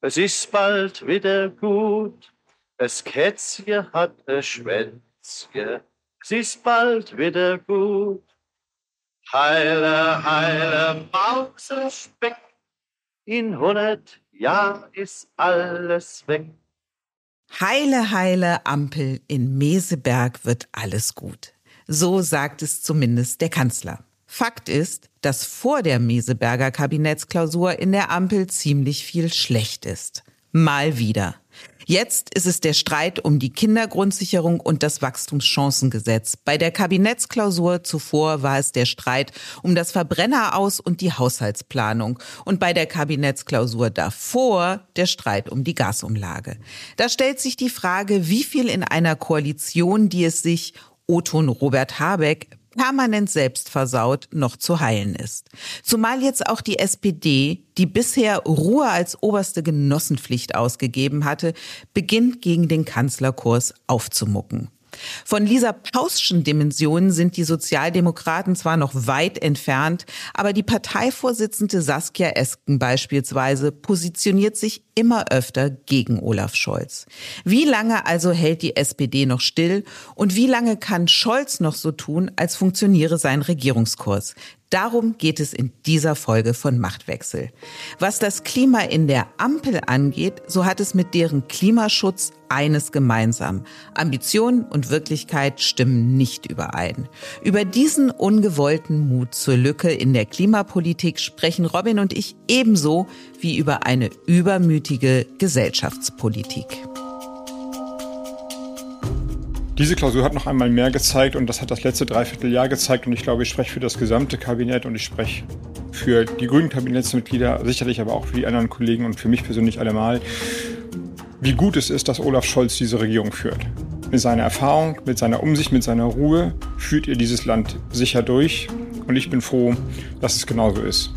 es ist bald wieder gut, das Kätzchen hat ein Schwänzchen. Es ist bald wieder gut. Heile, heile Mausespeck, in hundert Jahren ist alles weg. Heile, heile Ampel, in Meseberg wird alles gut. So sagt es zumindest der Kanzler. Fakt ist, dass vor der Meseberger Kabinettsklausur in der Ampel ziemlich viel schlecht ist. Mal wieder. Jetzt ist es der Streit um die Kindergrundsicherung und das Wachstumschancengesetz. Bei der Kabinettsklausur zuvor war es der Streit um das Verbrenneraus und die Haushaltsplanung. Und bei der Kabinettsklausur davor der Streit um die Gasumlage. Da stellt sich die Frage, wie viel in einer Koalition, die es sich Oton Robert Habeck permanent selbst versaut, noch zu heilen ist. Zumal jetzt auch die SPD, die bisher Ruhe als oberste Genossenpflicht ausgegeben hatte, beginnt gegen den Kanzlerkurs aufzumucken. Von Lisa Pauschen Dimensionen sind die Sozialdemokraten zwar noch weit entfernt, aber die Parteivorsitzende Saskia Esken beispielsweise positioniert sich immer öfter gegen Olaf Scholz. Wie lange also hält die SPD noch still und wie lange kann Scholz noch so tun, als funktioniere sein Regierungskurs? Darum geht es in dieser Folge von Machtwechsel. Was das Klima in der Ampel angeht, so hat es mit deren Klimaschutz eines gemeinsam. Ambition und Wirklichkeit stimmen nicht überein. Über diesen ungewollten Mut zur Lücke in der Klimapolitik sprechen Robin und ich ebenso wie über eine übermütige Gesellschaftspolitik. Diese Klausur hat noch einmal mehr gezeigt und das hat das letzte Dreivierteljahr gezeigt und ich glaube, ich spreche für das gesamte Kabinett und ich spreche für die grünen Kabinettsmitglieder, sicherlich aber auch für die anderen Kollegen und für mich persönlich allemal, wie gut es ist, dass Olaf Scholz diese Regierung führt. Mit seiner Erfahrung, mit seiner Umsicht, mit seiner Ruhe führt ihr dieses Land sicher durch und ich bin froh, dass es genauso ist.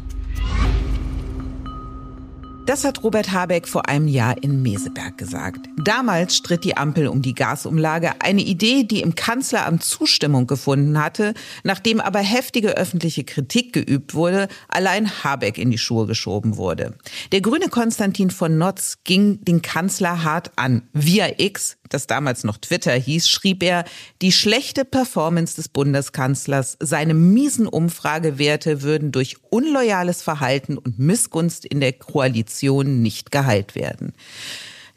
Das hat Robert Habeck vor einem Jahr in Meseberg gesagt. Damals stritt die Ampel um die Gasumlage, eine Idee, die im Kanzleramt Zustimmung gefunden hatte, nachdem aber heftige öffentliche Kritik geübt wurde, allein Habeck in die Schuhe geschoben wurde. Der grüne Konstantin von Notz ging den Kanzler hart an. Via X, das damals noch Twitter hieß, schrieb er, die schlechte Performance des Bundeskanzlers, seine miesen Umfragewerte würden durch unloyales Verhalten und Missgunst in der Koalition nicht geheilt werden.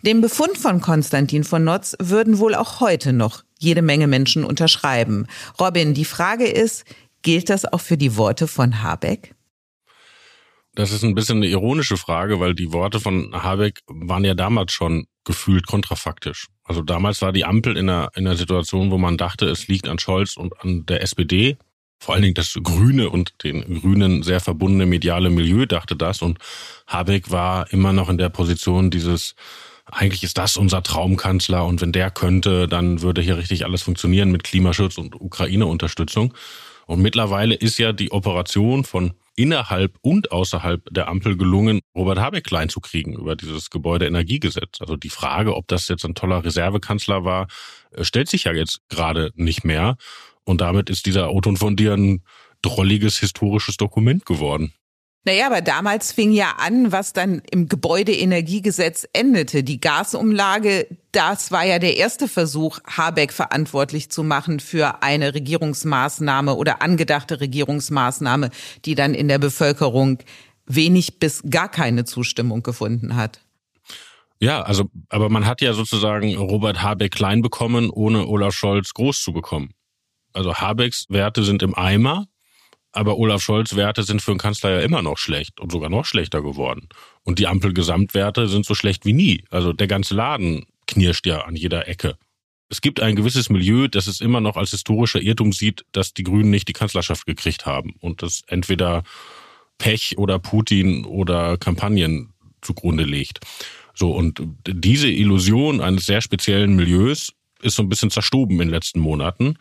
Dem Befund von Konstantin von Notz würden wohl auch heute noch jede Menge Menschen unterschreiben. Robin, die Frage ist, gilt das auch für die Worte von Habeck? Das ist ein bisschen eine ironische Frage, weil die Worte von Habeck waren ja damals schon gefühlt kontrafaktisch. Also damals war die Ampel in einer, in einer Situation, wo man dachte, es liegt an Scholz und an der SPD. Vor allen Dingen das Grüne und den Grünen sehr verbundene mediale Milieu dachte das. Und Habeck war immer noch in der Position dieses, eigentlich ist das unser Traumkanzler und wenn der könnte, dann würde hier richtig alles funktionieren mit Klimaschutz und Ukraine-Unterstützung. Und mittlerweile ist ja die Operation von innerhalb und außerhalb der Ampel gelungen, Robert Habeck klein zu kriegen über dieses Gebäudeenergiegesetz. Also die Frage, ob das jetzt ein toller Reservekanzler war, äh, stellt sich ja jetzt gerade nicht mehr. Und damit ist dieser Oton von dir ein drolliges historisches Dokument geworden. Naja, aber damals fing ja an, was dann im Gebäudeenergiegesetz endete. Die Gasumlage, das war ja der erste Versuch, Habeck verantwortlich zu machen für eine Regierungsmaßnahme oder angedachte Regierungsmaßnahme, die dann in der Bevölkerung wenig bis gar keine Zustimmung gefunden hat. Ja, also, aber man hat ja sozusagen Robert Habeck klein bekommen, ohne Olaf Scholz groß zu bekommen. Also Habecks Werte sind im Eimer, aber Olaf Scholz Werte sind für einen Kanzler ja immer noch schlecht und sogar noch schlechter geworden. Und die Ampel-Gesamtwerte sind so schlecht wie nie. Also der ganze Laden knirscht ja an jeder Ecke. Es gibt ein gewisses Milieu, das es immer noch als historischer Irrtum sieht, dass die Grünen nicht die Kanzlerschaft gekriegt haben und das entweder Pech oder Putin oder Kampagnen zugrunde legt. So, und diese Illusion eines sehr speziellen Milieus ist so ein bisschen zerstoben in den letzten Monaten.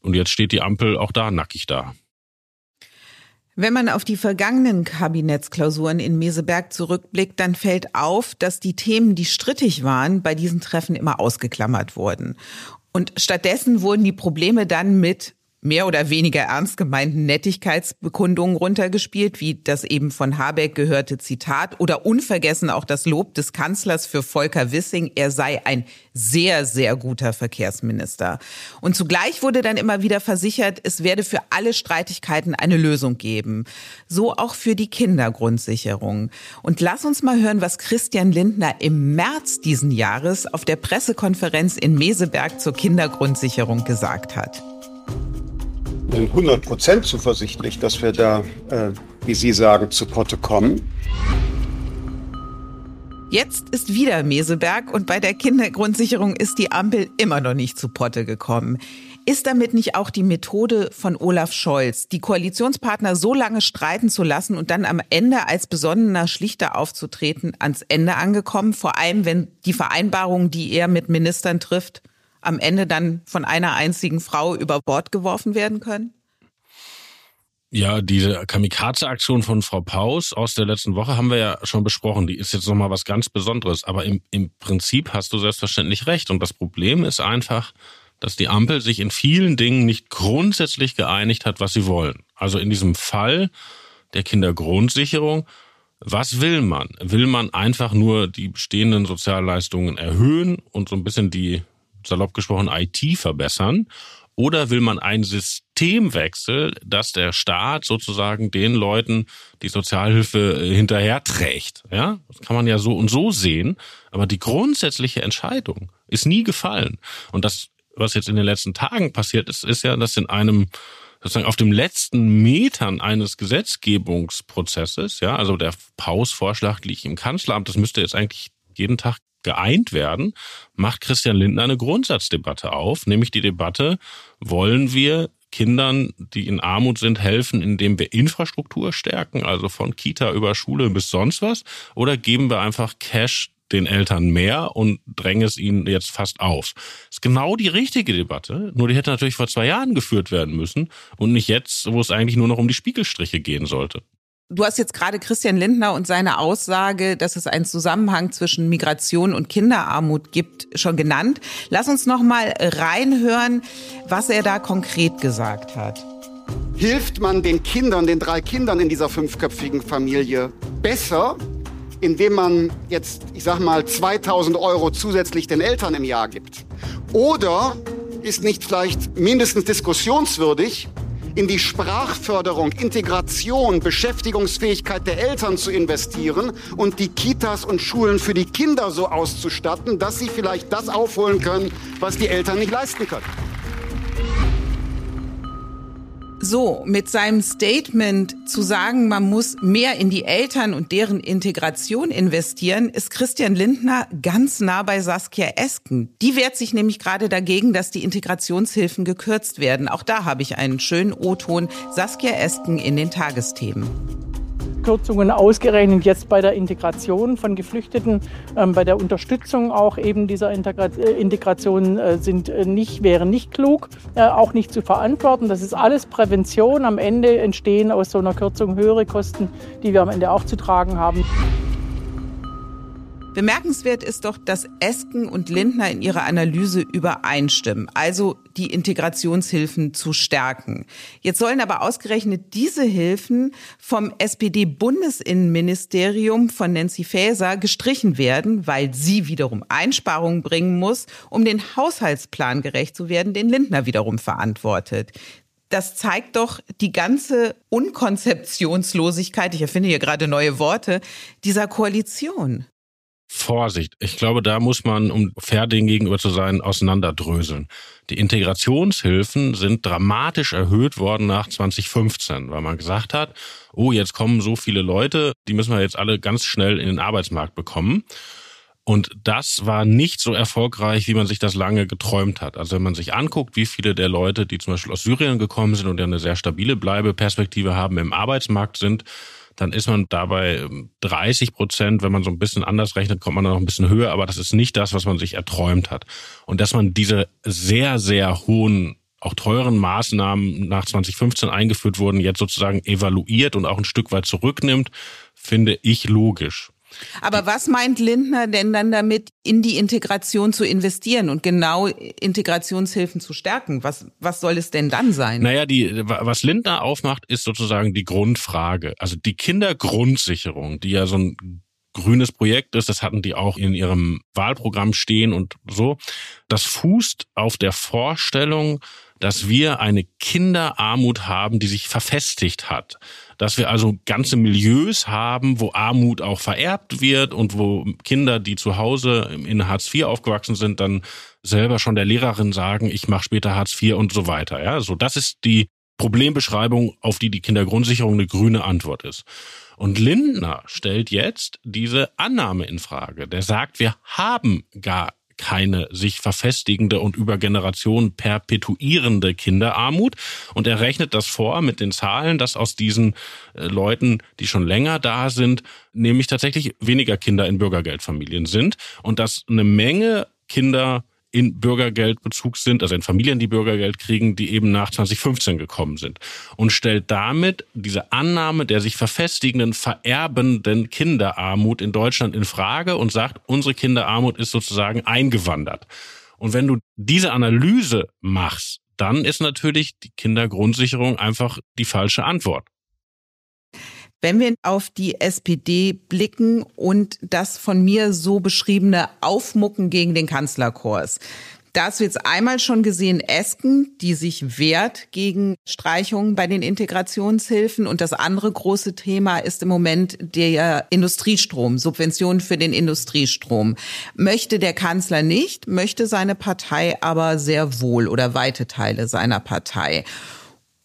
Und jetzt steht die Ampel auch da nackig da. Wenn man auf die vergangenen Kabinettsklausuren in Meseberg zurückblickt, dann fällt auf, dass die Themen, die strittig waren, bei diesen Treffen immer ausgeklammert wurden. Und stattdessen wurden die Probleme dann mit mehr oder weniger ernst gemeinten Nettigkeitsbekundungen runtergespielt, wie das eben von Habeck gehörte Zitat oder unvergessen auch das Lob des Kanzlers für Volker Wissing, er sei ein sehr, sehr guter Verkehrsminister. Und zugleich wurde dann immer wieder versichert, es werde für alle Streitigkeiten eine Lösung geben. So auch für die Kindergrundsicherung. Und lass uns mal hören, was Christian Lindner im März diesen Jahres auf der Pressekonferenz in Meseberg zur Kindergrundsicherung gesagt hat. 100 Prozent zuversichtlich, dass wir da, äh, wie Sie sagen, zu Potte kommen. Jetzt ist wieder Meseberg und bei der Kindergrundsicherung ist die Ampel immer noch nicht zu Potte gekommen. Ist damit nicht auch die Methode von Olaf Scholz, die Koalitionspartner so lange streiten zu lassen und dann am Ende als besonnener Schlichter aufzutreten, ans Ende angekommen? Vor allem, wenn die Vereinbarungen, die er mit Ministern trifft, am Ende dann von einer einzigen Frau über Bord geworfen werden können? Ja, diese Kamikaze-Aktion von Frau Paus aus der letzten Woche haben wir ja schon besprochen. Die ist jetzt nochmal was ganz Besonderes. Aber im, im Prinzip hast du selbstverständlich recht. Und das Problem ist einfach, dass die Ampel sich in vielen Dingen nicht grundsätzlich geeinigt hat, was sie wollen. Also in diesem Fall der Kindergrundsicherung, was will man? Will man einfach nur die bestehenden Sozialleistungen erhöhen und so ein bisschen die salopp gesprochen IT verbessern? Oder will man einen Systemwechsel, dass der Staat sozusagen den Leuten die Sozialhilfe äh, hinterherträgt? Ja, das kann man ja so und so sehen. Aber die grundsätzliche Entscheidung ist nie gefallen. Und das, was jetzt in den letzten Tagen passiert ist, ist ja, dass in einem sozusagen auf dem letzten Metern eines Gesetzgebungsprozesses, ja, also der Paus-Vorschlag liegt im Kanzleramt, das müsste jetzt eigentlich jeden Tag geeint werden, macht Christian Lindner eine Grundsatzdebatte auf, nämlich die Debatte, wollen wir Kindern, die in Armut sind, helfen, indem wir Infrastruktur stärken, also von Kita über Schule bis sonst was, oder geben wir einfach Cash den Eltern mehr und drängen es ihnen jetzt fast auf. Das ist genau die richtige Debatte, nur die hätte natürlich vor zwei Jahren geführt werden müssen und nicht jetzt, wo es eigentlich nur noch um die Spiegelstriche gehen sollte. Du hast jetzt gerade Christian Lindner und seine Aussage, dass es einen Zusammenhang zwischen Migration und Kinderarmut gibt, schon genannt. Lass uns noch mal reinhören, was er da konkret gesagt hat. Hilft man den Kindern, den drei Kindern in dieser fünfköpfigen Familie besser, indem man jetzt, ich sag mal, 2000 Euro zusätzlich den Eltern im Jahr gibt? Oder ist nicht vielleicht mindestens diskussionswürdig, in die Sprachförderung, Integration, Beschäftigungsfähigkeit der Eltern zu investieren und die Kitas und Schulen für die Kinder so auszustatten, dass sie vielleicht das aufholen können, was die Eltern nicht leisten können. So, mit seinem Statement zu sagen, man muss mehr in die Eltern und deren Integration investieren, ist Christian Lindner ganz nah bei Saskia Esken. Die wehrt sich nämlich gerade dagegen, dass die Integrationshilfen gekürzt werden. Auch da habe ich einen schönen O-Ton. Saskia Esken in den Tagesthemen. Kürzungen ausgerechnet jetzt bei der Integration von Geflüchteten, ähm, bei der Unterstützung auch eben dieser Integra äh, Integration äh, sind äh, nicht, wären nicht klug, äh, auch nicht zu verantworten. Das ist alles Prävention. Am Ende entstehen aus so einer Kürzung höhere Kosten, die wir am Ende auch zu tragen haben. Bemerkenswert ist doch, dass Esken und Lindner in ihrer Analyse übereinstimmen, also die Integrationshilfen zu stärken. Jetzt sollen aber ausgerechnet diese Hilfen vom SPD-Bundesinnenministerium von Nancy Faeser gestrichen werden, weil sie wiederum Einsparungen bringen muss, um den Haushaltsplan gerecht zu werden, den Lindner wiederum verantwortet das zeigt doch die ganze Unkonzeptionslosigkeit, ich erfinde hier gerade neue Worte, dieser Koalition. Vorsicht. Ich glaube, da muss man, um fair dem gegenüber zu sein, auseinanderdröseln. Die Integrationshilfen sind dramatisch erhöht worden nach 2015, weil man gesagt hat, oh, jetzt kommen so viele Leute, die müssen wir jetzt alle ganz schnell in den Arbeitsmarkt bekommen. Und das war nicht so erfolgreich, wie man sich das lange geträumt hat. Also wenn man sich anguckt, wie viele der Leute, die zum Beispiel aus Syrien gekommen sind und ja eine sehr stabile Bleibeperspektive haben, im Arbeitsmarkt sind, dann ist man dabei 30 Prozent. Wenn man so ein bisschen anders rechnet, kommt man dann noch ein bisschen höher. Aber das ist nicht das, was man sich erträumt hat. Und dass man diese sehr, sehr hohen auch teuren Maßnahmen nach 2015 eingeführt wurden, jetzt sozusagen evaluiert und auch ein Stück weit zurücknimmt, finde ich logisch. Aber was meint Lindner denn dann damit, in die Integration zu investieren und genau Integrationshilfen zu stärken? Was, was soll es denn dann sein? Naja, die, was Lindner aufmacht, ist sozusagen die Grundfrage. Also die Kindergrundsicherung, die ja so ein grünes Projekt ist, das hatten die auch in ihrem Wahlprogramm stehen und so. Das fußt auf der Vorstellung, dass wir eine Kinderarmut haben, die sich verfestigt hat. Dass wir also ganze Milieus haben, wo Armut auch vererbt wird und wo Kinder, die zu Hause in Hartz IV aufgewachsen sind, dann selber schon der Lehrerin sagen, ich mache später Hartz IV und so weiter. Ja, so das ist die Problembeschreibung, auf die die Kindergrundsicherung eine grüne Antwort ist. Und Lindner stellt jetzt diese Annahme in Frage. Der sagt, wir haben gar keine sich verfestigende und über Generationen perpetuierende Kinderarmut. Und er rechnet das vor mit den Zahlen, dass aus diesen äh, Leuten, die schon länger da sind, nämlich tatsächlich weniger Kinder in Bürgergeldfamilien sind und dass eine Menge Kinder in Bürgergeldbezug sind, also in Familien, die Bürgergeld kriegen, die eben nach 2015 gekommen sind. Und stellt damit diese Annahme der sich verfestigenden, vererbenden Kinderarmut in Deutschland in Frage und sagt, unsere Kinderarmut ist sozusagen eingewandert. Und wenn du diese Analyse machst, dann ist natürlich die Kindergrundsicherung einfach die falsche Antwort. Wenn wir auf die SPD blicken und das von mir so beschriebene Aufmucken gegen den Kanzlerkurs, da hast du jetzt einmal schon gesehen, Esken, die sich wehrt gegen Streichungen bei den Integrationshilfen. Und das andere große Thema ist im Moment der Industriestrom, Subventionen für den Industriestrom. Möchte der Kanzler nicht, möchte seine Partei aber sehr wohl oder weite Teile seiner Partei.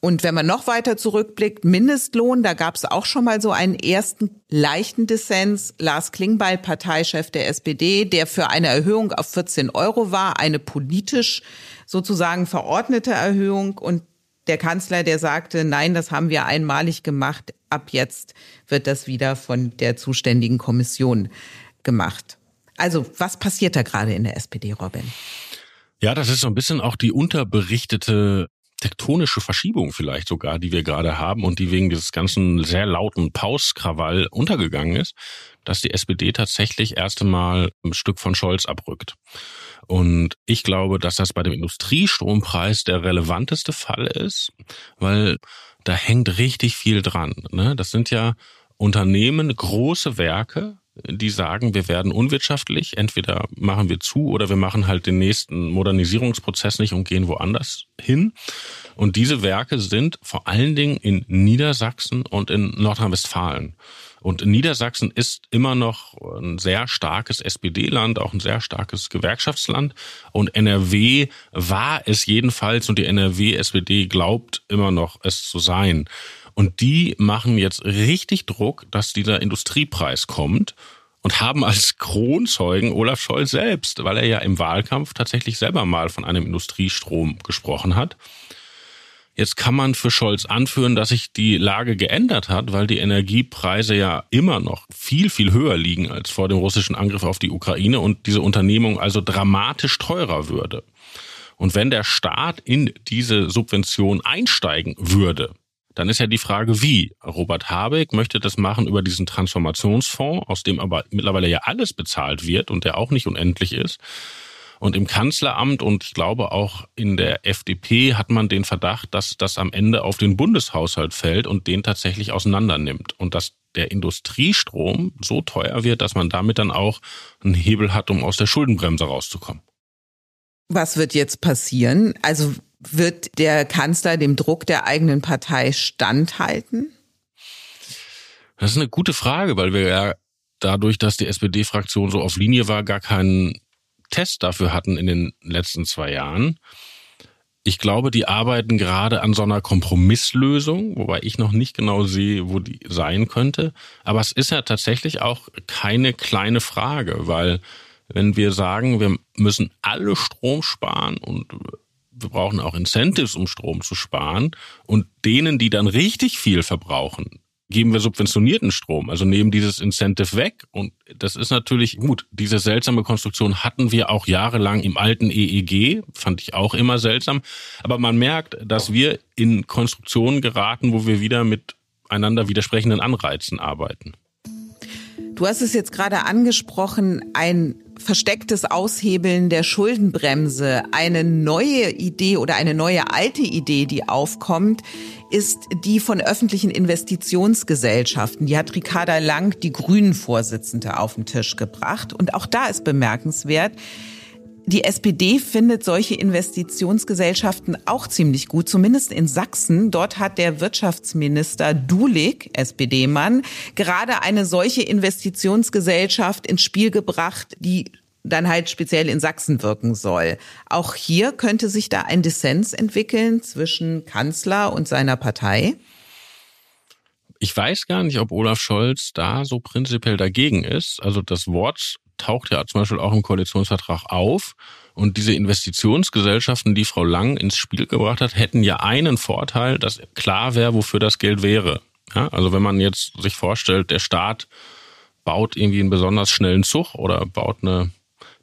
Und wenn man noch weiter zurückblickt, Mindestlohn, da gab es auch schon mal so einen ersten leichten Dissens. Lars Klingbeil, Parteichef der SPD, der für eine Erhöhung auf 14 Euro war, eine politisch sozusagen verordnete Erhöhung. Und der Kanzler, der sagte, nein, das haben wir einmalig gemacht. Ab jetzt wird das wieder von der zuständigen Kommission gemacht. Also was passiert da gerade in der SPD, Robin? Ja, das ist so ein bisschen auch die unterberichtete tektonische Verschiebung vielleicht sogar, die wir gerade haben und die wegen dieses ganzen sehr lauten Pauskrawall untergegangen ist, dass die SPD tatsächlich erst einmal ein Stück von Scholz abrückt. Und ich glaube, dass das bei dem Industriestrompreis der relevanteste Fall ist, weil da hängt richtig viel dran. Ne? Das sind ja Unternehmen, große Werke, die sagen, wir werden unwirtschaftlich, entweder machen wir zu oder wir machen halt den nächsten Modernisierungsprozess nicht und gehen woanders hin. Und diese Werke sind vor allen Dingen in Niedersachsen und in Nordrhein-Westfalen. Und Niedersachsen ist immer noch ein sehr starkes SPD-Land, auch ein sehr starkes Gewerkschaftsland. Und NRW war es jedenfalls und die NRW-SPD glaubt immer noch es zu sein. Und die machen jetzt richtig Druck, dass dieser Industriepreis kommt und haben als Kronzeugen Olaf Scholz selbst, weil er ja im Wahlkampf tatsächlich selber mal von einem Industriestrom gesprochen hat. Jetzt kann man für Scholz anführen, dass sich die Lage geändert hat, weil die Energiepreise ja immer noch viel, viel höher liegen als vor dem russischen Angriff auf die Ukraine und diese Unternehmung also dramatisch teurer würde. Und wenn der Staat in diese Subvention einsteigen würde, dann ist ja die Frage, wie. Robert Habeck möchte das machen über diesen Transformationsfonds, aus dem aber mittlerweile ja alles bezahlt wird und der auch nicht unendlich ist. Und im Kanzleramt und ich glaube auch in der FDP hat man den Verdacht, dass das am Ende auf den Bundeshaushalt fällt und den tatsächlich auseinander nimmt. Und dass der Industriestrom so teuer wird, dass man damit dann auch einen Hebel hat, um aus der Schuldenbremse rauszukommen. Was wird jetzt passieren? Also wird der Kanzler dem Druck der eigenen Partei standhalten? Das ist eine gute Frage, weil wir ja dadurch, dass die SPD-Fraktion so auf Linie war, gar keinen Test dafür hatten in den letzten zwei Jahren. Ich glaube, die arbeiten gerade an so einer Kompromisslösung, wobei ich noch nicht genau sehe, wo die sein könnte. Aber es ist ja tatsächlich auch keine kleine Frage, weil wenn wir sagen, wir müssen alle Strom sparen und wir brauchen auch Incentives, um Strom zu sparen. Und denen, die dann richtig viel verbrauchen, geben wir subventionierten Strom, also nehmen dieses Incentive weg. Und das ist natürlich gut. Diese seltsame Konstruktion hatten wir auch jahrelang im alten EEG, fand ich auch immer seltsam. Aber man merkt, dass wir in Konstruktionen geraten, wo wir wieder mit einander widersprechenden Anreizen arbeiten. Du hast es jetzt gerade angesprochen, ein verstecktes Aushebeln der Schuldenbremse, eine neue Idee oder eine neue alte Idee, die aufkommt, ist die von öffentlichen Investitionsgesellschaften. Die hat Ricarda Lang, die Grünen-Vorsitzende, auf den Tisch gebracht. Und auch da ist bemerkenswert, die SPD findet solche Investitionsgesellschaften auch ziemlich gut, zumindest in Sachsen. Dort hat der Wirtschaftsminister Dulig, SPD-Mann, gerade eine solche Investitionsgesellschaft ins Spiel gebracht, die dann halt speziell in Sachsen wirken soll. Auch hier könnte sich da ein Dissens entwickeln zwischen Kanzler und seiner Partei. Ich weiß gar nicht, ob Olaf Scholz da so prinzipiell dagegen ist. Also das Wort taucht ja zum Beispiel auch im Koalitionsvertrag auf. Und diese Investitionsgesellschaften, die Frau Lang ins Spiel gebracht hat, hätten ja einen Vorteil, dass klar wäre, wofür das Geld wäre. Ja, also wenn man jetzt sich vorstellt, der Staat baut irgendwie einen besonders schnellen Zug oder baut eine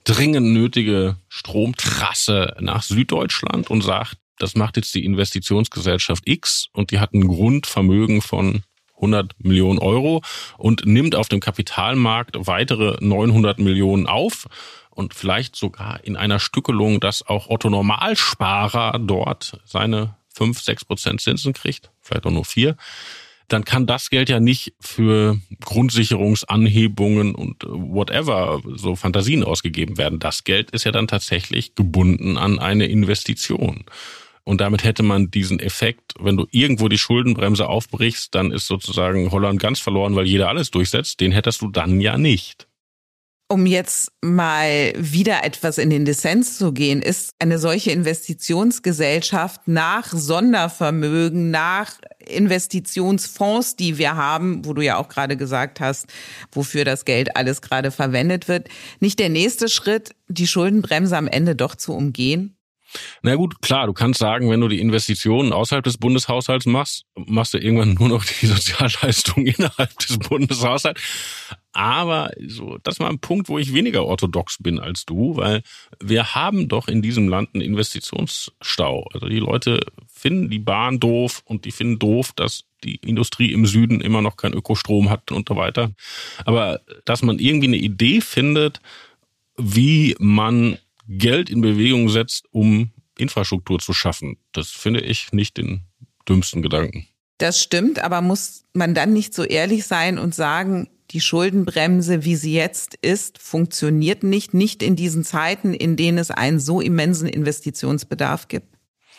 dringend nötige Stromtrasse nach Süddeutschland und sagt, das macht jetzt die Investitionsgesellschaft X und die hat ein Grundvermögen von 100 Millionen Euro und nimmt auf dem Kapitalmarkt weitere 900 Millionen auf und vielleicht sogar in einer Stückelung, dass auch Otto Normalsparer dort seine 5, 6 Prozent Zinsen kriegt, vielleicht auch nur vier, dann kann das Geld ja nicht für Grundsicherungsanhebungen und whatever, so Fantasien ausgegeben werden. Das Geld ist ja dann tatsächlich gebunden an eine Investition. Und damit hätte man diesen Effekt, wenn du irgendwo die Schuldenbremse aufbrichst, dann ist sozusagen Holland ganz verloren, weil jeder alles durchsetzt. Den hättest du dann ja nicht. Um jetzt mal wieder etwas in den Dissens zu gehen, ist eine solche Investitionsgesellschaft nach Sondervermögen, nach Investitionsfonds, die wir haben, wo du ja auch gerade gesagt hast, wofür das Geld alles gerade verwendet wird, nicht der nächste Schritt, die Schuldenbremse am Ende doch zu umgehen? Na gut, klar, du kannst sagen, wenn du die Investitionen außerhalb des Bundeshaushalts machst, machst du irgendwann nur noch die Sozialleistungen innerhalb des Bundeshaushalts. Aber so, das war ein Punkt, wo ich weniger orthodox bin als du, weil wir haben doch in diesem Land einen Investitionsstau. Also die Leute finden die Bahn doof und die finden doof, dass die Industrie im Süden immer noch keinen Ökostrom hat und so weiter. Aber dass man irgendwie eine Idee findet, wie man Geld in Bewegung setzt, um Infrastruktur zu schaffen. Das finde ich nicht den dümmsten Gedanken. Das stimmt, aber muss man dann nicht so ehrlich sein und sagen, die Schuldenbremse, wie sie jetzt ist, funktioniert nicht, nicht in diesen Zeiten, in denen es einen so immensen Investitionsbedarf gibt?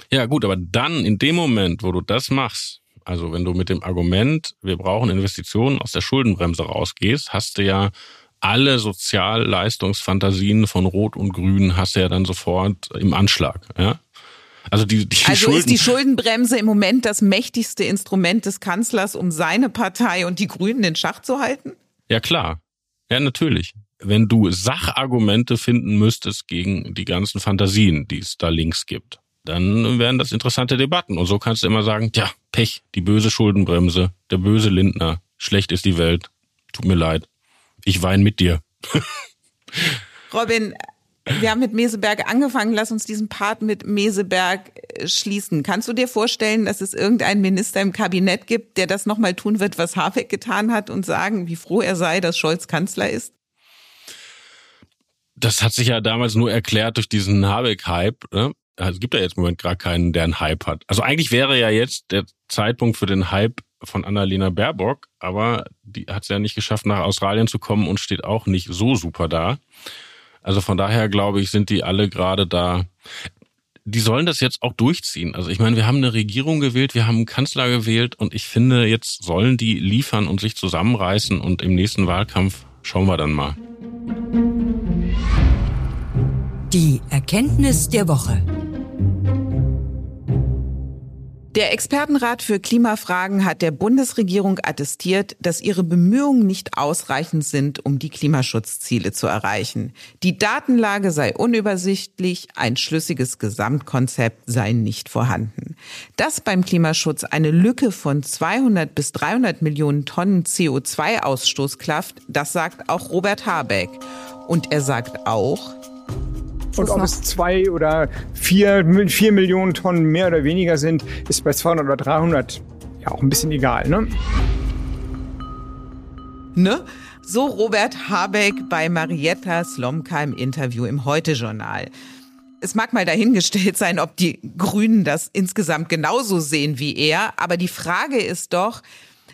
Ja gut, aber dann in dem Moment, wo du das machst, also wenn du mit dem Argument, wir brauchen Investitionen aus der Schuldenbremse rausgehst, hast du ja alle Sozialleistungsfantasien von Rot und Grün hast du ja dann sofort im Anschlag. Ja? Also, die, die also Schulden ist die Schuldenbremse im Moment das mächtigste Instrument des Kanzlers, um seine Partei und die Grünen in Schach zu halten? Ja klar, ja natürlich. Wenn du Sachargumente finden müsstest gegen die ganzen Fantasien, die es da links gibt, dann wären das interessante Debatten. Und so kannst du immer sagen, tja, Pech, die böse Schuldenbremse, der böse Lindner, schlecht ist die Welt, tut mir leid ich weine mit dir. Robin, wir haben mit Meseberg angefangen. Lass uns diesen Part mit Meseberg äh, schließen. Kannst du dir vorstellen, dass es irgendeinen Minister im Kabinett gibt, der das nochmal tun wird, was Habeck getan hat und sagen, wie froh er sei, dass Scholz Kanzler ist? Das hat sich ja damals nur erklärt durch diesen Habeck-Hype. Ne? Also es gibt ja jetzt im Moment gerade keinen, der einen Hype hat. Also eigentlich wäre ja jetzt der Zeitpunkt für den Hype von Annalena Baerbock, aber die hat es ja nicht geschafft, nach Australien zu kommen und steht auch nicht so super da. Also von daher glaube ich, sind die alle gerade da. Die sollen das jetzt auch durchziehen. Also ich meine, wir haben eine Regierung gewählt, wir haben einen Kanzler gewählt und ich finde, jetzt sollen die liefern und sich zusammenreißen und im nächsten Wahlkampf schauen wir dann mal. Die Erkenntnis der Woche. Der Expertenrat für Klimafragen hat der Bundesregierung attestiert, dass ihre Bemühungen nicht ausreichend sind, um die Klimaschutzziele zu erreichen. Die Datenlage sei unübersichtlich, ein schlüssiges Gesamtkonzept sei nicht vorhanden. Dass beim Klimaschutz eine Lücke von 200 bis 300 Millionen Tonnen CO2-Ausstoß klafft, das sagt auch Robert Habeck. Und er sagt auch, und ob es zwei oder vier, vier Millionen Tonnen mehr oder weniger sind, ist bei 200 oder 300 ja auch ein bisschen egal, ne? Ne? So Robert Habeck bei Marietta Slomka im Interview im Heute-Journal. Es mag mal dahingestellt sein, ob die Grünen das insgesamt genauso sehen wie er, aber die Frage ist doch,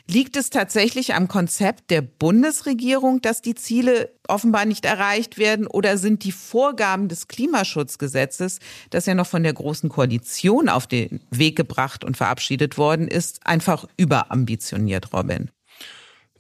Liegt es tatsächlich am Konzept der Bundesregierung, dass die Ziele offenbar nicht erreicht werden? Oder sind die Vorgaben des Klimaschutzgesetzes, das ja noch von der Großen Koalition auf den Weg gebracht und verabschiedet worden ist, einfach überambitioniert, Robin?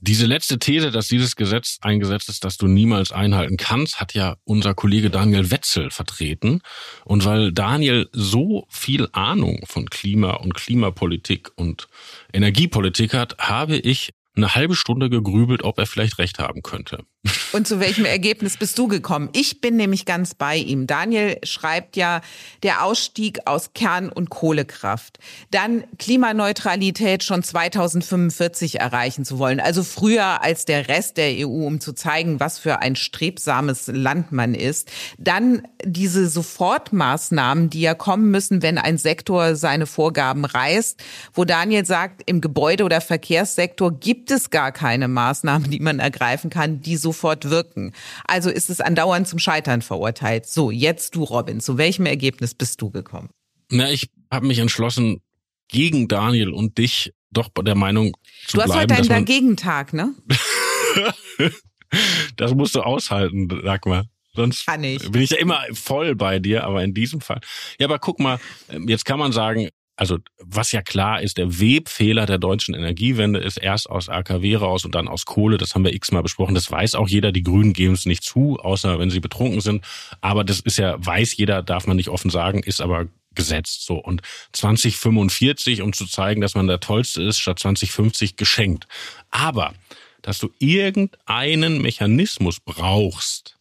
Diese letzte These, dass dieses Gesetz eingesetzt ist, das du niemals einhalten kannst, hat ja unser Kollege Daniel Wetzel vertreten. Und weil Daniel so viel Ahnung von Klima und Klimapolitik und Energiepolitik hat, habe ich eine halbe Stunde gegrübelt, ob er vielleicht recht haben könnte. Und zu welchem Ergebnis bist du gekommen? Ich bin nämlich ganz bei ihm. Daniel schreibt ja, der Ausstieg aus Kern- und Kohlekraft. Dann Klimaneutralität schon 2045 erreichen zu wollen. Also früher als der Rest der EU, um zu zeigen, was für ein strebsames Land man ist. Dann diese Sofortmaßnahmen, die ja kommen müssen, wenn ein Sektor seine Vorgaben reißt. Wo Daniel sagt, im Gebäude- oder Verkehrssektor gibt es gar keine Maßnahmen, die man ergreifen kann, die sofort wirken. Also ist es andauernd zum Scheitern verurteilt. So, jetzt du, Robin, zu welchem Ergebnis bist du gekommen? Na, ich habe mich entschlossen, gegen Daniel und dich doch bei der Meinung zu bleiben. Du hast heute einen Dagegentag, ne? das musst du aushalten, sag mal. Sonst bin ich ja immer voll bei dir, aber in diesem Fall. Ja, aber guck mal, jetzt kann man sagen, also was ja klar ist, der Webfehler der deutschen Energiewende ist erst aus AKW raus und dann aus Kohle. Das haben wir x-mal besprochen. Das weiß auch jeder. Die Grünen geben es nicht zu, außer wenn sie betrunken sind. Aber das ist ja, weiß jeder, darf man nicht offen sagen, ist aber gesetzt. So. Und 2045, um zu zeigen, dass man der Tollste ist, statt 2050 geschenkt. Aber, dass du irgendeinen Mechanismus brauchst,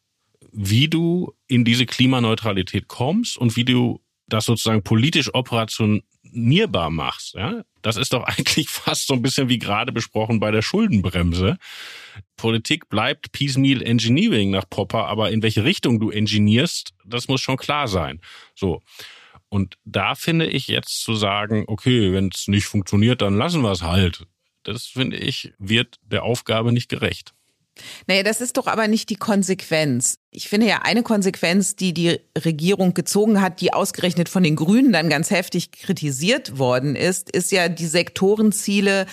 wie du in diese Klimaneutralität kommst und wie du das sozusagen politisch operation definierbar machst, ja, das ist doch eigentlich fast so ein bisschen wie gerade besprochen bei der Schuldenbremse. Politik bleibt Piecemeal Engineering nach Popper, aber in welche Richtung du engineerst, das muss schon klar sein. So. Und da finde ich jetzt zu sagen, okay, wenn es nicht funktioniert, dann lassen wir es halt. Das finde ich, wird der Aufgabe nicht gerecht. Naja, das ist doch aber nicht die Konsequenz. Ich finde ja eine Konsequenz, die die Regierung gezogen hat, die ausgerechnet von den Grünen dann ganz heftig kritisiert worden ist, ist ja die Sektorenziele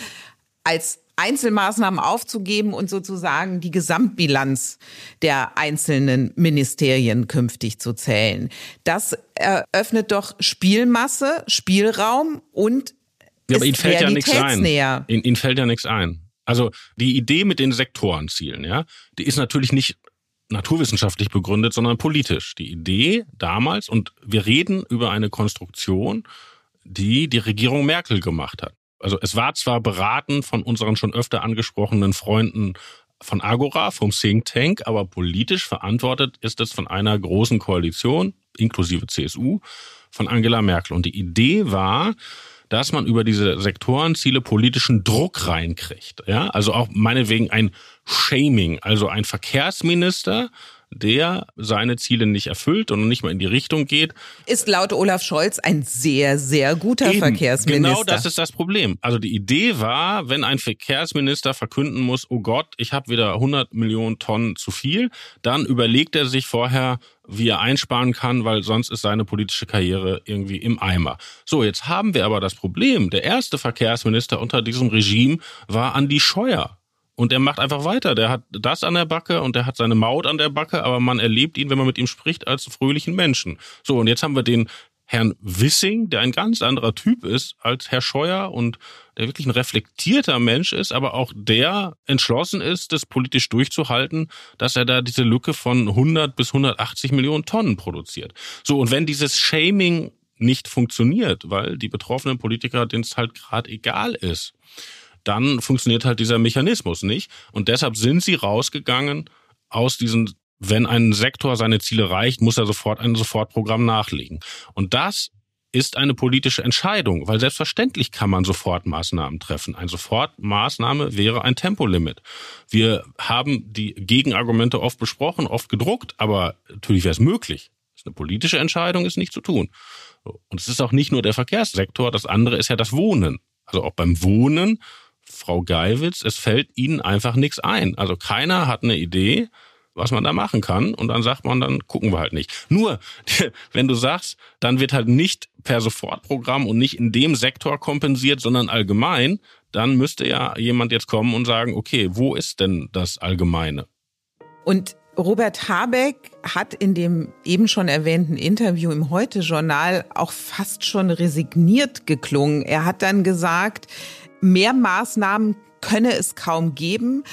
als Einzelmaßnahmen aufzugeben und sozusagen die Gesamtbilanz der einzelnen Ministerien künftig zu zählen. Das eröffnet doch Spielmasse, Spielraum und ja, aber Ihnen fällt ja nichts ein. Ihnen, Ihnen fällt ja nichts ein. Also die Idee mit den Sektorenzielen, ja, die ist natürlich nicht naturwissenschaftlich begründet, sondern politisch. Die Idee damals, und wir reden über eine Konstruktion, die die Regierung Merkel gemacht hat. Also es war zwar beraten von unseren schon öfter angesprochenen Freunden von Agora, vom Think Tank, aber politisch verantwortet ist es von einer großen Koalition, inklusive CSU, von Angela Merkel. Und die Idee war, dass man über diese Sektorenziele politischen Druck reinkriegt. Ja, also auch meinetwegen ein Shaming, also ein Verkehrsminister, der seine Ziele nicht erfüllt und nicht mal in die Richtung geht. Ist laut Olaf Scholz ein sehr, sehr guter Eben, Verkehrsminister. Genau das ist das Problem. Also die Idee war, wenn ein Verkehrsminister verkünden muss, oh Gott, ich habe wieder 100 Millionen Tonnen zu viel, dann überlegt er sich vorher, wie er einsparen kann, weil sonst ist seine politische Karriere irgendwie im Eimer. So, jetzt haben wir aber das Problem. Der erste Verkehrsminister unter diesem Regime war Andi Scheuer. Und er macht einfach weiter. Der hat das an der Backe und der hat seine Maut an der Backe, aber man erlebt ihn, wenn man mit ihm spricht, als fröhlichen Menschen. So, und jetzt haben wir den Herrn Wissing, der ein ganz anderer Typ ist als Herr Scheuer und der wirklich ein reflektierter Mensch ist, aber auch der entschlossen ist, das politisch durchzuhalten, dass er da diese Lücke von 100 bis 180 Millionen Tonnen produziert. So, und wenn dieses Shaming nicht funktioniert, weil die betroffenen Politiker, denen es halt gerade egal ist, dann funktioniert halt dieser Mechanismus nicht. Und deshalb sind sie rausgegangen aus diesen, wenn ein Sektor seine Ziele reicht, muss er sofort ein Sofortprogramm nachlegen. Und das ist eine politische Entscheidung, weil selbstverständlich kann man Sofortmaßnahmen treffen. Ein Sofortmaßnahme wäre ein Tempolimit. Wir haben die Gegenargumente oft besprochen, oft gedruckt, aber natürlich wäre es möglich. Das ist eine politische Entscheidung, ist nicht zu tun. Und es ist auch nicht nur der Verkehrssektor, das andere ist ja das Wohnen. Also auch beim Wohnen, Frau Geiwitz, es fällt Ihnen einfach nichts ein. Also keiner hat eine Idee, was man da machen kann. Und dann sagt man, dann gucken wir halt nicht. Nur, wenn du sagst, dann wird halt nicht per Sofortprogramm und nicht in dem Sektor kompensiert, sondern allgemein, dann müsste ja jemand jetzt kommen und sagen, okay, wo ist denn das Allgemeine? Und Robert Habeck hat in dem eben schon erwähnten Interview im Heute-Journal auch fast schon resigniert geklungen. Er hat dann gesagt, mehr Maßnahmen könne es kaum geben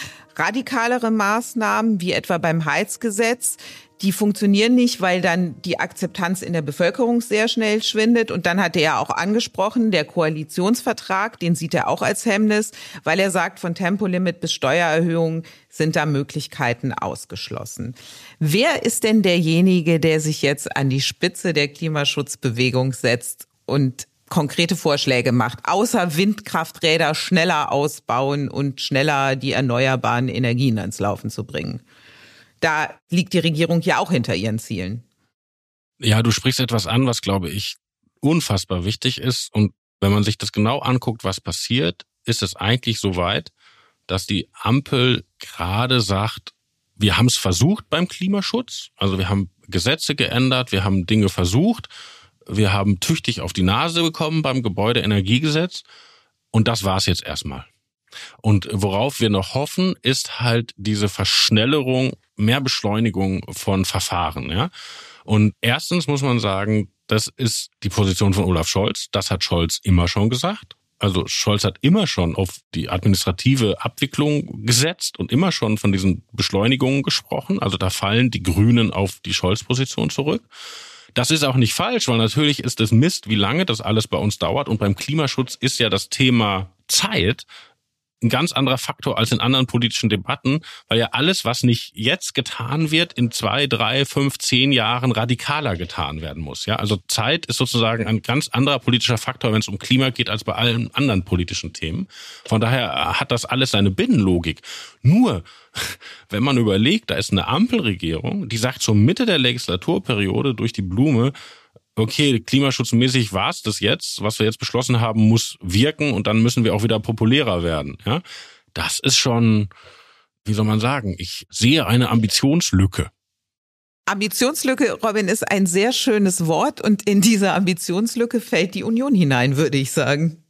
radikalere Maßnahmen, wie etwa beim Heizgesetz, die funktionieren nicht, weil dann die Akzeptanz in der Bevölkerung sehr schnell schwindet. Und dann hat er ja auch angesprochen, der Koalitionsvertrag, den sieht er auch als Hemmnis, weil er sagt, von Tempolimit bis Steuererhöhung sind da Möglichkeiten ausgeschlossen. Wer ist denn derjenige, der sich jetzt an die Spitze der Klimaschutzbewegung setzt und konkrete Vorschläge macht, außer Windkrafträder schneller ausbauen und schneller die erneuerbaren Energien ans Laufen zu bringen. Da liegt die Regierung ja auch hinter ihren Zielen. Ja, du sprichst etwas an, was glaube ich unfassbar wichtig ist. Und wenn man sich das genau anguckt, was passiert, ist es eigentlich so weit, dass die Ampel gerade sagt, wir haben es versucht beim Klimaschutz. Also wir haben Gesetze geändert, wir haben Dinge versucht wir haben tüchtig auf die Nase bekommen beim Gebäudeenergiegesetz. Und das war's jetzt erstmal. Und worauf wir noch hoffen, ist halt diese Verschnellerung, mehr Beschleunigung von Verfahren. Ja? Und erstens muss man sagen, das ist die Position von Olaf Scholz. Das hat Scholz immer schon gesagt. Also Scholz hat immer schon auf die administrative Abwicklung gesetzt und immer schon von diesen Beschleunigungen gesprochen. Also da fallen die Grünen auf die Scholz-Position zurück. Das ist auch nicht falsch, weil natürlich ist es Mist, wie lange das alles bei uns dauert. Und beim Klimaschutz ist ja das Thema Zeit ein ganz anderer Faktor als in anderen politischen Debatten, weil ja alles, was nicht jetzt getan wird, in zwei, drei, fünf, zehn Jahren radikaler getan werden muss. Ja, also Zeit ist sozusagen ein ganz anderer politischer Faktor, wenn es um Klima geht, als bei allen anderen politischen Themen. Von daher hat das alles seine Binnenlogik. Nur, wenn man überlegt, da ist eine Ampelregierung, die sagt zur Mitte der Legislaturperiode durch die Blume, okay, klimaschutzmäßig war es das jetzt, was wir jetzt beschlossen haben, muss wirken und dann müssen wir auch wieder populärer werden. Ja, das ist schon, wie soll man sagen, ich sehe eine Ambitionslücke. Ambitionslücke, Robin, ist ein sehr schönes Wort und in diese Ambitionslücke fällt die Union hinein, würde ich sagen.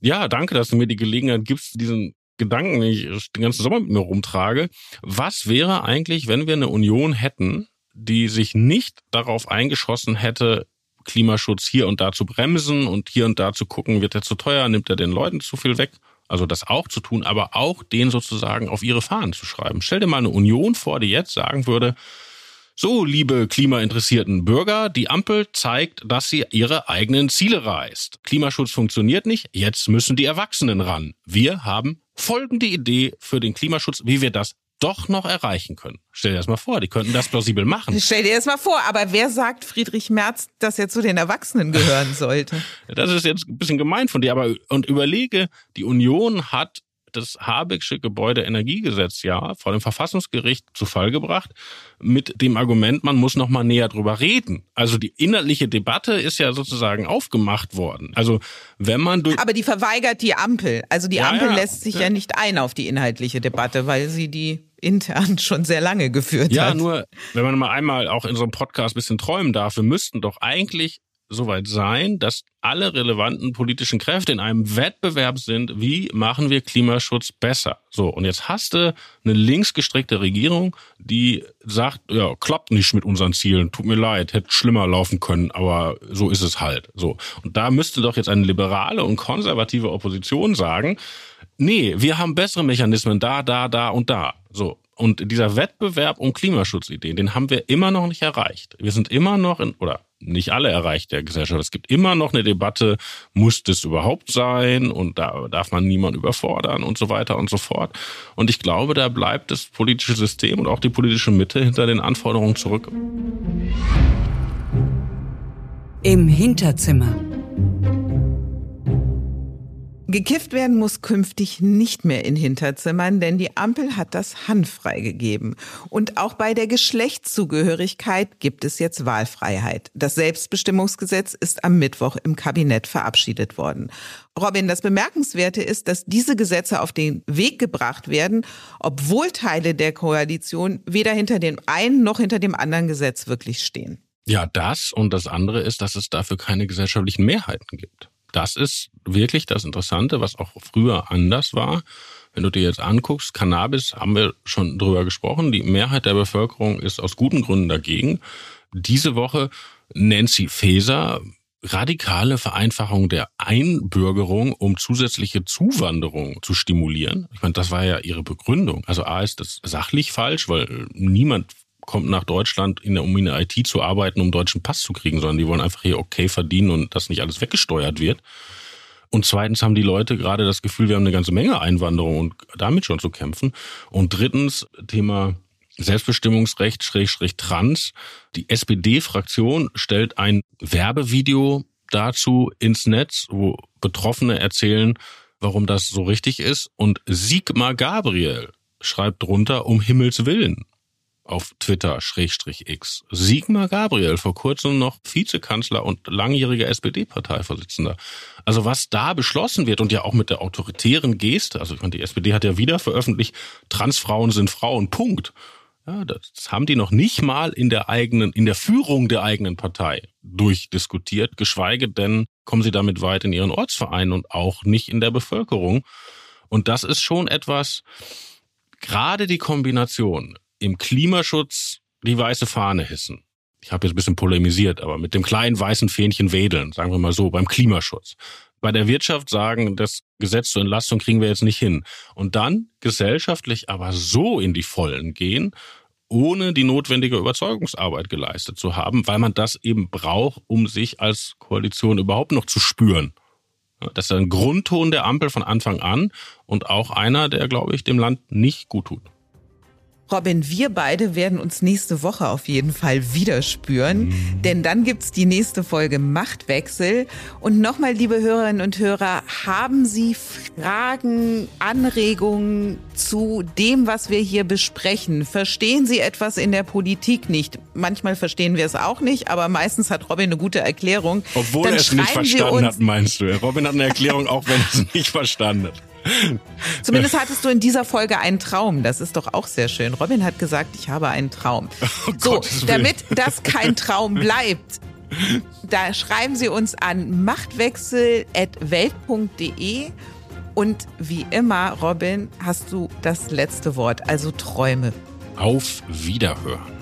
Ja, danke, dass du mir die Gelegenheit gibst, diesen Gedanken, den ich den ganzen Sommer mit mir rumtrage. Was wäre eigentlich, wenn wir eine Union hätten, die sich nicht darauf eingeschossen hätte, Klimaschutz hier und da zu bremsen und hier und da zu gucken, wird er zu teuer, nimmt er den Leuten zu viel weg. Also das auch zu tun, aber auch den sozusagen auf ihre Fahnen zu schreiben. Stell dir mal eine Union vor, die jetzt sagen würde, so, liebe klimainteressierten Bürger, die Ampel zeigt, dass sie ihre eigenen Ziele reißt. Klimaschutz funktioniert nicht, jetzt müssen die Erwachsenen ran. Wir haben folgende Idee für den Klimaschutz, wie wir das doch noch erreichen können. Stell dir das mal vor, die könnten das plausibel machen. Stell dir das mal vor, aber wer sagt Friedrich Merz, dass er zu den Erwachsenen gehören sollte? das ist jetzt ein bisschen gemein von dir, aber und überlege, die Union hat das Habecksche Gebäudeenergiegesetz ja vor dem Verfassungsgericht zu Fall gebracht mit dem Argument, man muss noch mal näher drüber reden. Also die inhaltliche Debatte ist ja sozusagen aufgemacht worden. Also wenn man durch Aber die verweigert die Ampel. Also die ja, Ampel ja, lässt sich ja. ja nicht ein auf die inhaltliche Debatte, weil sie die intern schon sehr lange geführt ja, hat. Ja, nur wenn man mal einmal auch in so einem Podcast ein bisschen träumen darf, wir müssten doch eigentlich soweit sein, dass alle relevanten politischen Kräfte in einem Wettbewerb sind, wie machen wir Klimaschutz besser. So, und jetzt hast du eine linksgestrickte Regierung, die sagt, ja, klappt nicht mit unseren Zielen, tut mir leid, hätte schlimmer laufen können, aber so ist es halt. So. Und da müsste doch jetzt eine liberale und konservative Opposition sagen, nee, wir haben bessere Mechanismen da, da, da und da. So. Und dieser Wettbewerb um Klimaschutzideen, den haben wir immer noch nicht erreicht. Wir sind immer noch in, oder nicht alle erreicht der Gesellschaft. Es gibt immer noch eine Debatte, muss das überhaupt sein und da darf man niemand überfordern und so weiter und so fort. Und ich glaube, da bleibt das politische System und auch die politische Mitte hinter den Anforderungen zurück. Im Hinterzimmer. Gekifft werden muss künftig nicht mehr in Hinterzimmern, denn die Ampel hat das Hand freigegeben. Und auch bei der Geschlechtszugehörigkeit gibt es jetzt Wahlfreiheit. Das Selbstbestimmungsgesetz ist am Mittwoch im Kabinett verabschiedet worden. Robin, das Bemerkenswerte ist, dass diese Gesetze auf den Weg gebracht werden, obwohl Teile der Koalition weder hinter dem einen noch hinter dem anderen Gesetz wirklich stehen. Ja, das und das andere ist, dass es dafür keine gesellschaftlichen Mehrheiten gibt das ist wirklich das Interessante, was auch früher anders war. Wenn du dir jetzt anguckst, Cannabis haben wir schon drüber gesprochen. Die Mehrheit der Bevölkerung ist aus guten Gründen dagegen. Diese Woche Nancy Faeser, radikale Vereinfachung der Einbürgerung, um zusätzliche Zuwanderung zu stimulieren. Ich meine, das war ja ihre Begründung. Also A ist das sachlich falsch, weil niemand kommt nach Deutschland, in der, um in der IT zu arbeiten, um deutschen Pass zu kriegen, sondern die wollen einfach hier okay verdienen und dass nicht alles weggesteuert wird. Und zweitens haben die Leute gerade das Gefühl, wir haben eine ganze Menge Einwanderung und damit schon zu kämpfen. Und drittens, Thema Selbstbestimmungsrecht, Schrägstrich Trans. Die SPD-Fraktion stellt ein Werbevideo dazu ins Netz, wo Betroffene erzählen, warum das so richtig ist. Und Sigmar Gabriel schreibt drunter, um Himmels Willen auf Twitter, Schrägstrich X. Sigmar Gabriel, vor kurzem noch Vizekanzler und langjähriger SPD-Parteivorsitzender. Also was da beschlossen wird und ja auch mit der autoritären Geste, also ich meine, die SPD hat ja wieder veröffentlicht, Transfrauen sind Frauen, Punkt. Ja, das haben die noch nicht mal in der eigenen, in der Führung der eigenen Partei durchdiskutiert, geschweige denn kommen sie damit weit in ihren Ortsvereinen und auch nicht in der Bevölkerung. Und das ist schon etwas, gerade die Kombination im Klimaschutz die weiße Fahne hissen. Ich habe jetzt ein bisschen polemisiert, aber mit dem kleinen weißen Fähnchen wedeln, sagen wir mal so, beim Klimaschutz. Bei der Wirtschaft sagen, das Gesetz zur Entlastung kriegen wir jetzt nicht hin. Und dann gesellschaftlich aber so in die Vollen gehen, ohne die notwendige Überzeugungsarbeit geleistet zu haben, weil man das eben braucht, um sich als Koalition überhaupt noch zu spüren. Das ist ein Grundton der Ampel von Anfang an und auch einer, der, glaube ich, dem Land nicht gut tut. Robin, wir beide werden uns nächste Woche auf jeden Fall wieder spüren, mhm. denn dann gibt's die nächste Folge Machtwechsel. Und nochmal, liebe Hörerinnen und Hörer, haben Sie Fragen, Anregungen zu dem, was wir hier besprechen? Verstehen Sie etwas in der Politik nicht? Manchmal verstehen wir es auch nicht, aber meistens hat Robin eine gute Erklärung. Obwohl er es nicht verstanden hat, meinst du? Robin hat eine Erklärung, auch wenn er es nicht verstanden hat. Zumindest hattest du in dieser Folge einen Traum. Das ist doch auch sehr schön. Robin hat gesagt, ich habe einen Traum. Oh so, damit das kein Traum bleibt, da schreiben Sie uns an machtwechsel.welt.de und wie immer, Robin, hast du das letzte Wort, also Träume. Auf Wiederhören.